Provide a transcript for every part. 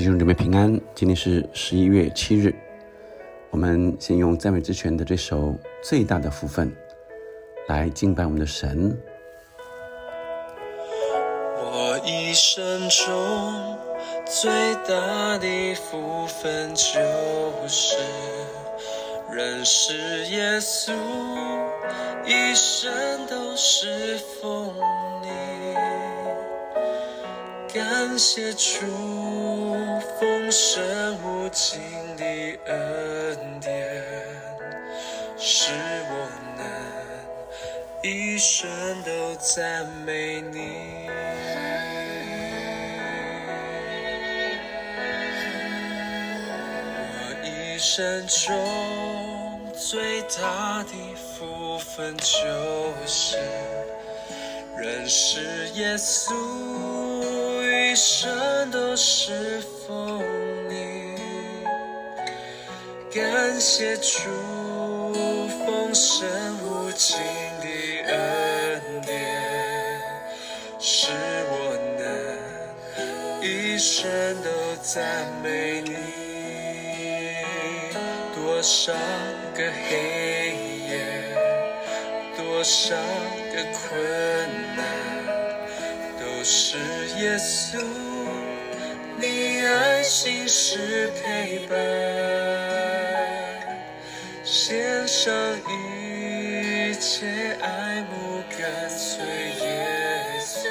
弟兄姊妹平安，今天是十一月七日。我们先用赞美之泉的这首最大的福分来敬拜我们的神。我一生中最大的福分就是认识耶稣，一生都是奉你，感谢主丰盛无尽的恩典，使我能一生都赞美你。我一生中最大的福分就是认识耶稣，一生都是奉你，感谢主丰盛无尽的恩典，使我能一生都赞美你。多少个黑夜，多少个困难，我是耶稣，你爱心是陪伴，献上一切爱慕跟随耶稣，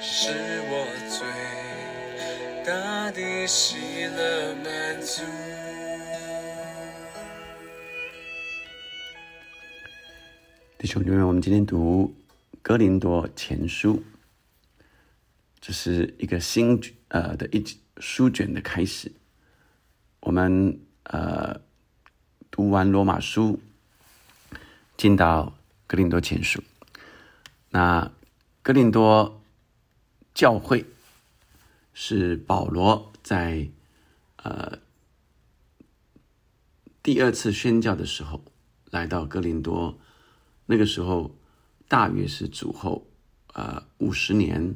是我最大的喜乐满足。弟兄姊妹，我们今天读《哥林多前书》，这是一个新呃的一书卷的开始。我们呃读完罗马书，进到哥林多前书。那哥林多教会是保罗在呃第二次宣教的时候来到哥林多。那个时候大约是主后呃五十年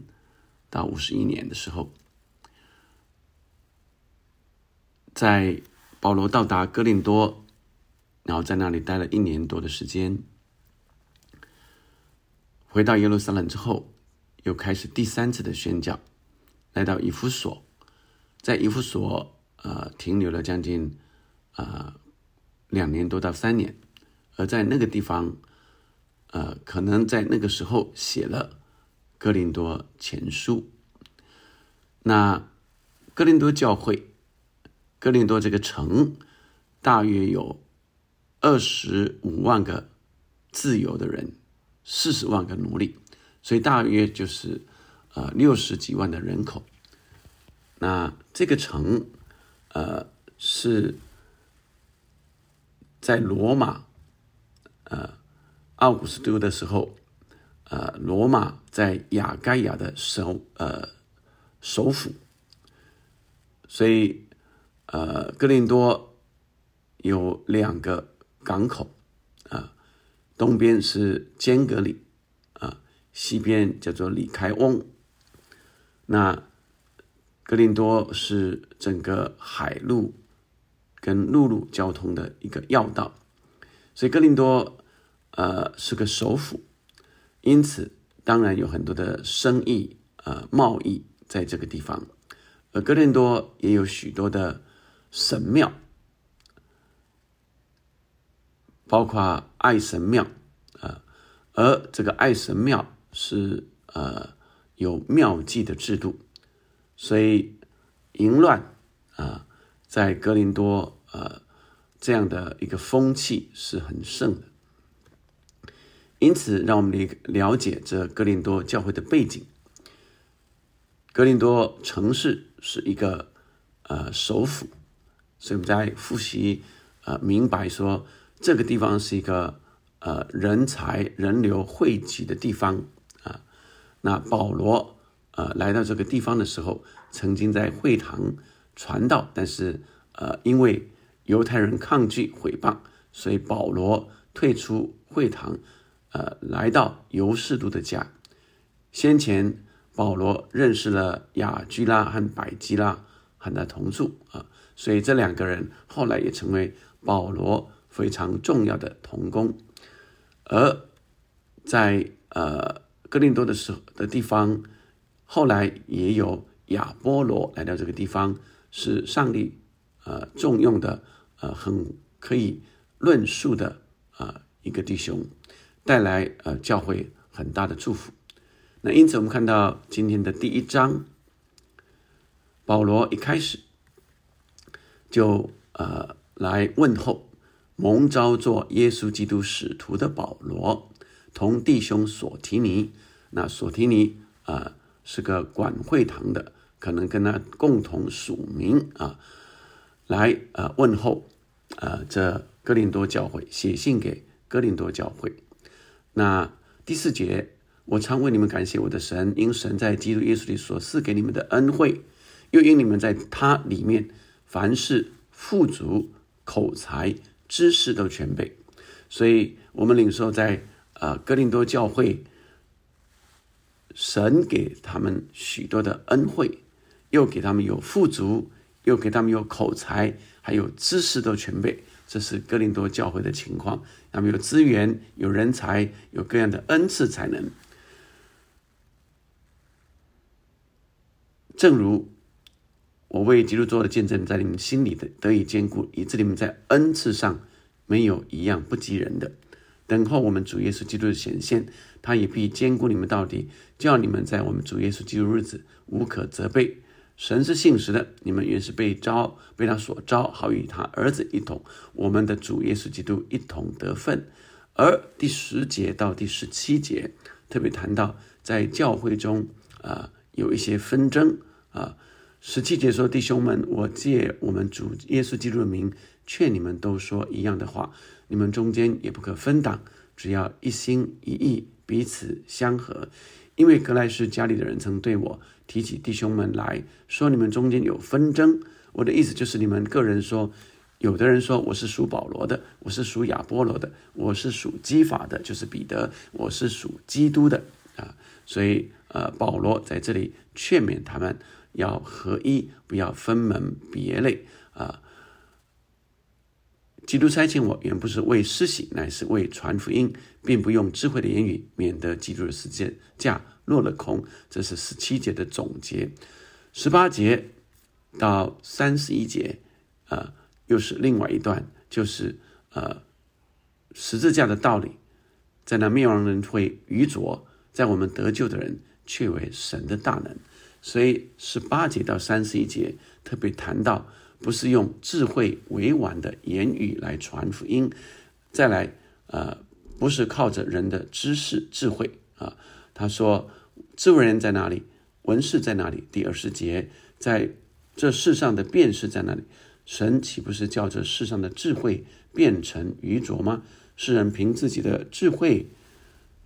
到五十一年的时候，在保罗到达哥林多，然后在那里待了一年多的时间，回到耶路撒冷之后，又开始第三次的宣教，来到以弗所，在以弗所呃停留了将近呃两年多到三年，而在那个地方。呃，可能在那个时候写了《哥林多前书》。那哥林多教会，哥林多这个城，大约有二十五万个自由的人，四十万个奴隶，所以大约就是呃六十几万的人口。那这个城，呃，是在罗马，呃。奥古斯都的时候，呃，罗马在亚该亚的首呃首府，所以呃，哥林多有两个港口啊，东边是坚格里啊，西边叫做里开翁。那哥林多是整个海路跟陆路交通的一个要道，所以哥林多。呃，是个首府，因此当然有很多的生意、呃贸易在这个地方。而哥林多也有许多的神庙，包括爱神庙啊。而这个爱神庙是呃有庙祭的制度，所以淫乱啊，在哥林多呃这样的一个风气是很盛的。因此，让我们了了解这格林多教会的背景。格林多城市是一个呃首府，所以我们在复习呃明白说，这个地方是一个呃人才人流汇集的地方啊。那保罗呃来到这个地方的时候，曾经在会堂传道，但是呃因为犹太人抗拒毁谤，所以保罗退出会堂。呃，来到尤士都的家。先前保罗认识了雅居拉和百基拉，和他同住啊，所以这两个人后来也成为保罗非常重要的同工。而在呃哥林多的时候的地方，后来也有亚波罗来到这个地方，是上帝呃重用的呃很可以论述的啊一个弟兄，带来呃教会很大的祝福。那因此我们看到今天的第一章，保罗一开始就呃来问候蒙召做耶稣基督使徒的保罗。同弟兄索提尼，那索提尼啊是个管会堂的，可能跟他共同署名啊，来呃问候啊这哥林多教会，写信给哥林多教会。那第四节，我常为你们感谢我的神，因神在基督耶稣里所赐给你们的恩惠，又因你们在他里面凡事富足，口才、知识都全备，所以我们领受在。啊，哥林多教会，神给他们许多的恩惠，又给他们有富足，又给他们有口才，还有知识都全备。这是哥林多教会的情况。他们有资源，有人才，有各样的恩赐才能。正如我为基督做的见证，在你们心里的得以坚固，以致你们在恩赐上没有一样不及人的。等候我们主耶稣基督的显现，他也必兼顾你们到底，叫你们在我们主耶稣基督日子无可责备。神是信实的，你们原是被招，被他所招，好与他儿子一同，我们的主耶稣基督一同得分。而第十节到第十七节特别谈到，在教会中啊有一些纷争啊。十七节说：“弟兄们，我借我们主耶稣基督的名，劝你们都说一样的话。你们中间也不可分党，只要一心一意，彼此相合。因为格莱士家里的人曾对我提起弟兄们来说，你们中间有纷争。我的意思就是，你们个人说，有的人说我是属保罗的，我是属亚波罗的，我是属基法的，就是彼得，我是属基督的啊。所以，呃，保罗在这里劝勉他们。”要合一，不要分门别类啊！基督差遣我，原不是为施洗，乃是为传福音，并不用智慧的言语，免得基督的世界架落了空。这是十七节的总结，十八节到三十一节啊，又是另外一段，就是呃十字架的道理，在那灭亡人会愚拙，在我们得救的人却为神的大能。所以十八节到三十一节特别谈到，不是用智慧委婉的言语来传福音，再来，呃，不是靠着人的知识智慧啊。他说，智慧人在哪里？文士在哪里？第二十节，在这世上的辨识在哪里？神岂不是叫这世上的智慧变成愚拙吗？世人凭自己的智慧，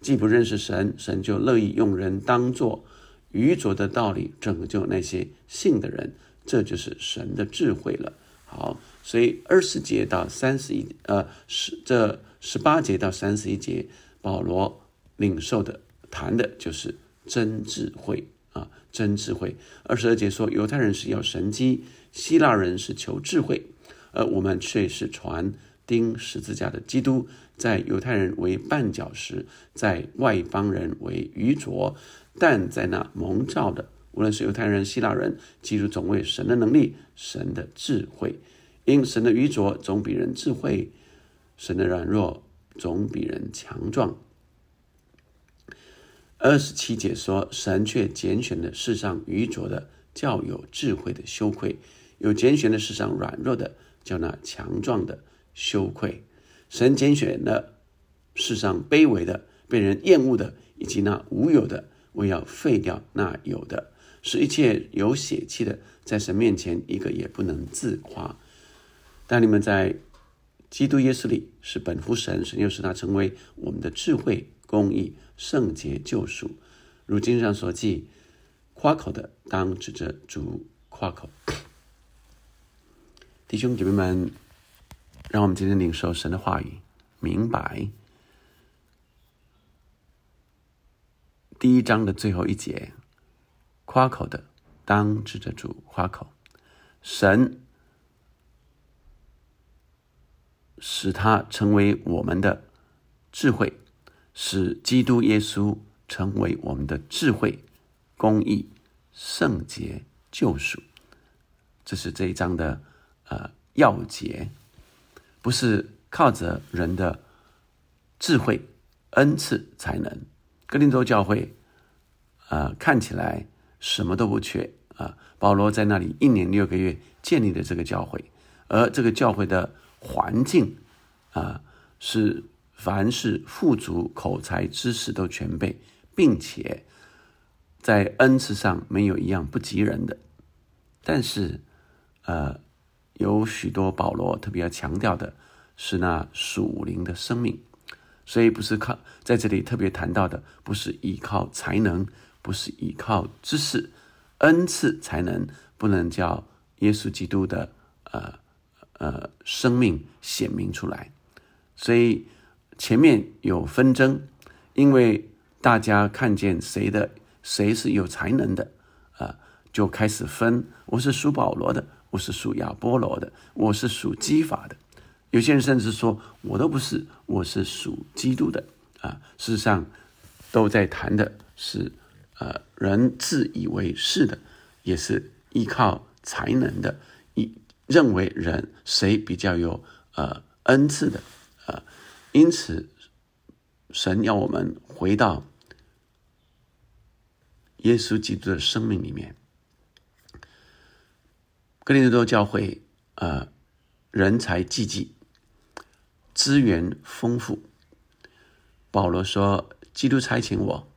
既不认识神，神就乐意用人当作。愚拙的道理拯救那些信的人，这就是神的智慧了。好，所以二十节到三十一，呃，十这十八节到三十一节，保罗领受的谈的就是真智慧啊，真智慧。二十二节说，犹太人是要神机，希腊人是求智慧，而我们却是传钉十字架的基督，在犹太人为绊脚石，在外邦人为愚拙。但在那蒙召的，无论是犹太人、希腊人，记住总为神的能力、神的智慧。因神的愚拙总比人智慧，神的软弱总比人强壮。二十七节说，神却拣选了世上愚拙的，叫有智慧的羞愧；有拣选的世上软弱的，叫那强壮的羞愧。神拣选了世上卑微的、被人厌恶的，以及那无有的。为要废掉那有的，使一切有血气的，在神面前一个也不能自夸。但你们在基督耶稣里是本乎神，神又使他成为我们的智慧、公义、圣洁、救赎。如经上所记，夸口的当指着主夸口。弟兄姐妹们，让我们今天领受神的话语，明白。第一章的最后一节，夸口的，当指着主夸口。神使他成为我们的智慧，使基督耶稣成为我们的智慧、公义、圣洁、救赎。这是这一章的呃要节，不是靠着人的智慧、恩赐才能。格林多教会，呃，看起来什么都不缺啊。保罗在那里一年六个月建立的这个教会，而这个教会的环境啊，是凡是富足、口才、知识都全备，并且在恩赐上没有一样不及人的。但是，呃，有许多保罗特别要强调的是那属灵的生命，所以不是靠在这里特别谈到的，不是依靠才能，不是依靠知识。恩赐才能不能叫耶稣基督的呃呃生命显明出来，所以前面有纷争，因为大家看见谁的谁是有才能的啊，就开始分，我是属保罗的，我是属亚波罗的，我是属基法的，有些人甚至说我都不是，我是属基督的啊，事实上都在谈的是。呃，人自以为是的，也是依靠才能的，以认为人谁比较有呃恩赐的，呃，因此神要我们回到耶稣基督的生命里面。哥林多教会呃人才济济，资源丰富。保罗说：“基督差遣我。”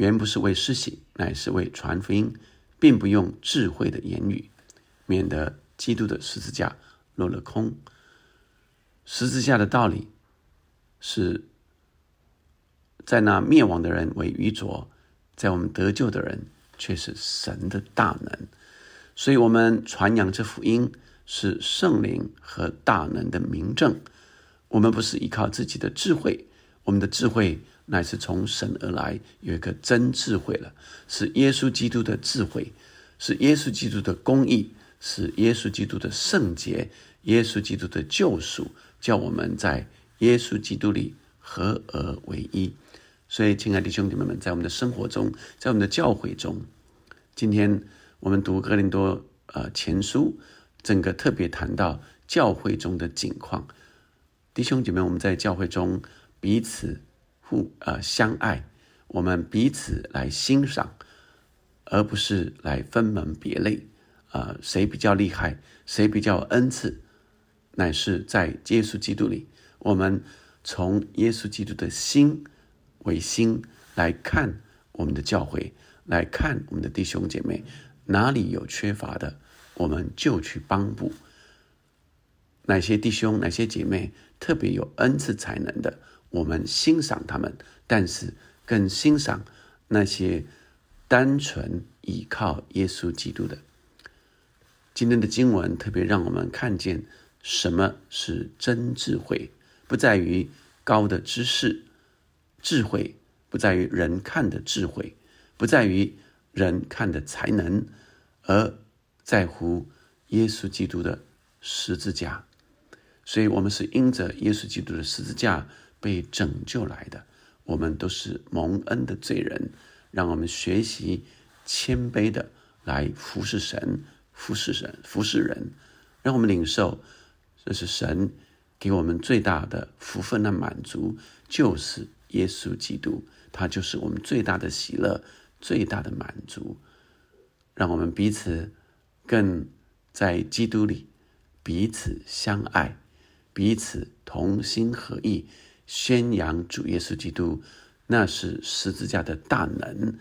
原不是为施洗，乃是为传福音，并不用智慧的言语，免得基督的十字架落了空。十字架的道理是在那灭亡的人为愚拙，在我们得救的人却是神的大能。所以，我们传扬这福音是圣灵和大能的明证。我们不是依靠自己的智慧，我们的智慧。乃是从神而来，有一个真智慧了，是耶稣基督的智慧，是耶稣基督的公义，是耶稣基督的圣洁，耶稣基督的救赎，叫我们在耶稣基督里合而为一。所以，亲爱的兄弟们，在我们的生活中，在我们的教会中，今天我们读哥林多呃前书，整个特别谈到教会中的景况。弟兄姐妹，我们在教会中彼此。互呃相爱，我们彼此来欣赏，而不是来分门别类。啊，谁比较厉害，谁比较恩赐，乃是在耶稣基督里。我们从耶稣基督的心为心来看我们的教会，来看我们的弟兄姐妹，哪里有缺乏的，我们就去帮补。哪些弟兄、哪些姐妹特别有恩赐才能的？我们欣赏他们，但是更欣赏那些单纯依靠耶稣基督的。今天的经文特别让我们看见什么是真智慧，不在于高的知识，智慧不在于人看的智慧，不在于人看的才能，而在乎耶稣基督的十字架。所以，我们是因着耶稣基督的十字架。被拯救来的，我们都是蒙恩的罪人，让我们学习谦卑的来服侍神、服侍神、服侍人，让我们领受，这是神给我们最大的福分的满足，就是耶稣基督，他就是我们最大的喜乐、最大的满足，让我们彼此更在基督里彼此相爱，彼此同心合意。宣扬主耶稣基督，那是十字架的大能，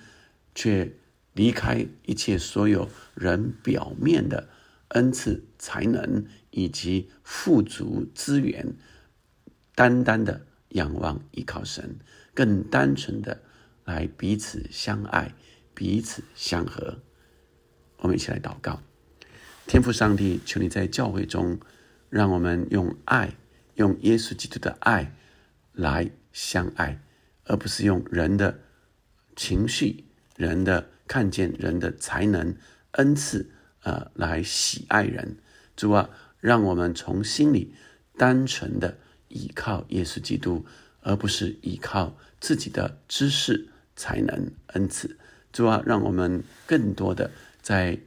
却离开一切所有人表面的恩赐才能以及富足资源，单单的仰望依靠神，更单纯的来彼此相爱，彼此相合。我们一起来祷告，天父上帝，求你在教会中，让我们用爱，用耶稣基督的爱。来相爱，而不是用人的情绪、人的看见人的才能恩赐，呃，来喜爱人。主啊，让我们从心里单纯的依靠耶稣基督，而不是依靠自己的知识、才能、恩赐。主啊，让我们更多的在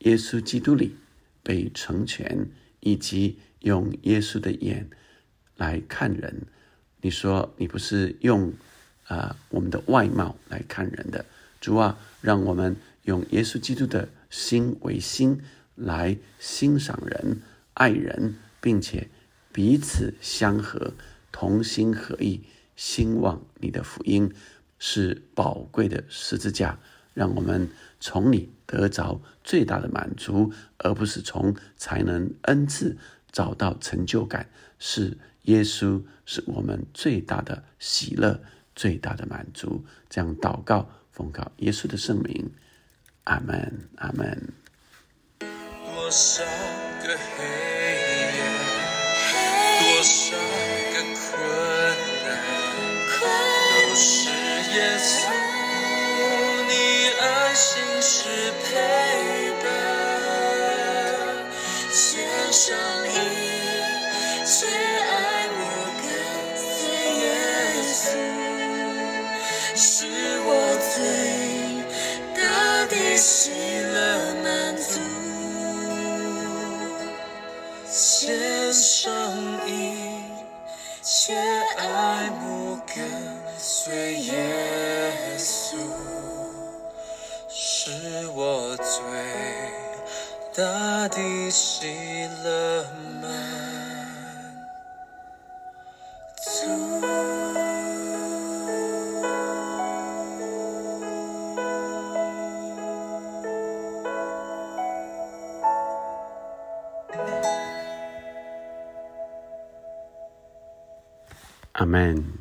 耶稣基督里被成全，以及用耶稣的眼来看人。你说你不是用啊我们的外貌来看人的，主啊，让我们用耶稣基督的心为心来欣赏人、爱人，并且彼此相合，同心合意，兴旺你的福音。是宝贵的十字架，让我们从你得着最大的满足，而不是从才能恩赐找到成就感。是耶稣是我们最大的喜乐，最大的满足。这样祷告，奉告耶稣的圣名，阿门，阿门。多少个黑爱慕，跟随耶稣，是我最大的喜乐吗？阿门。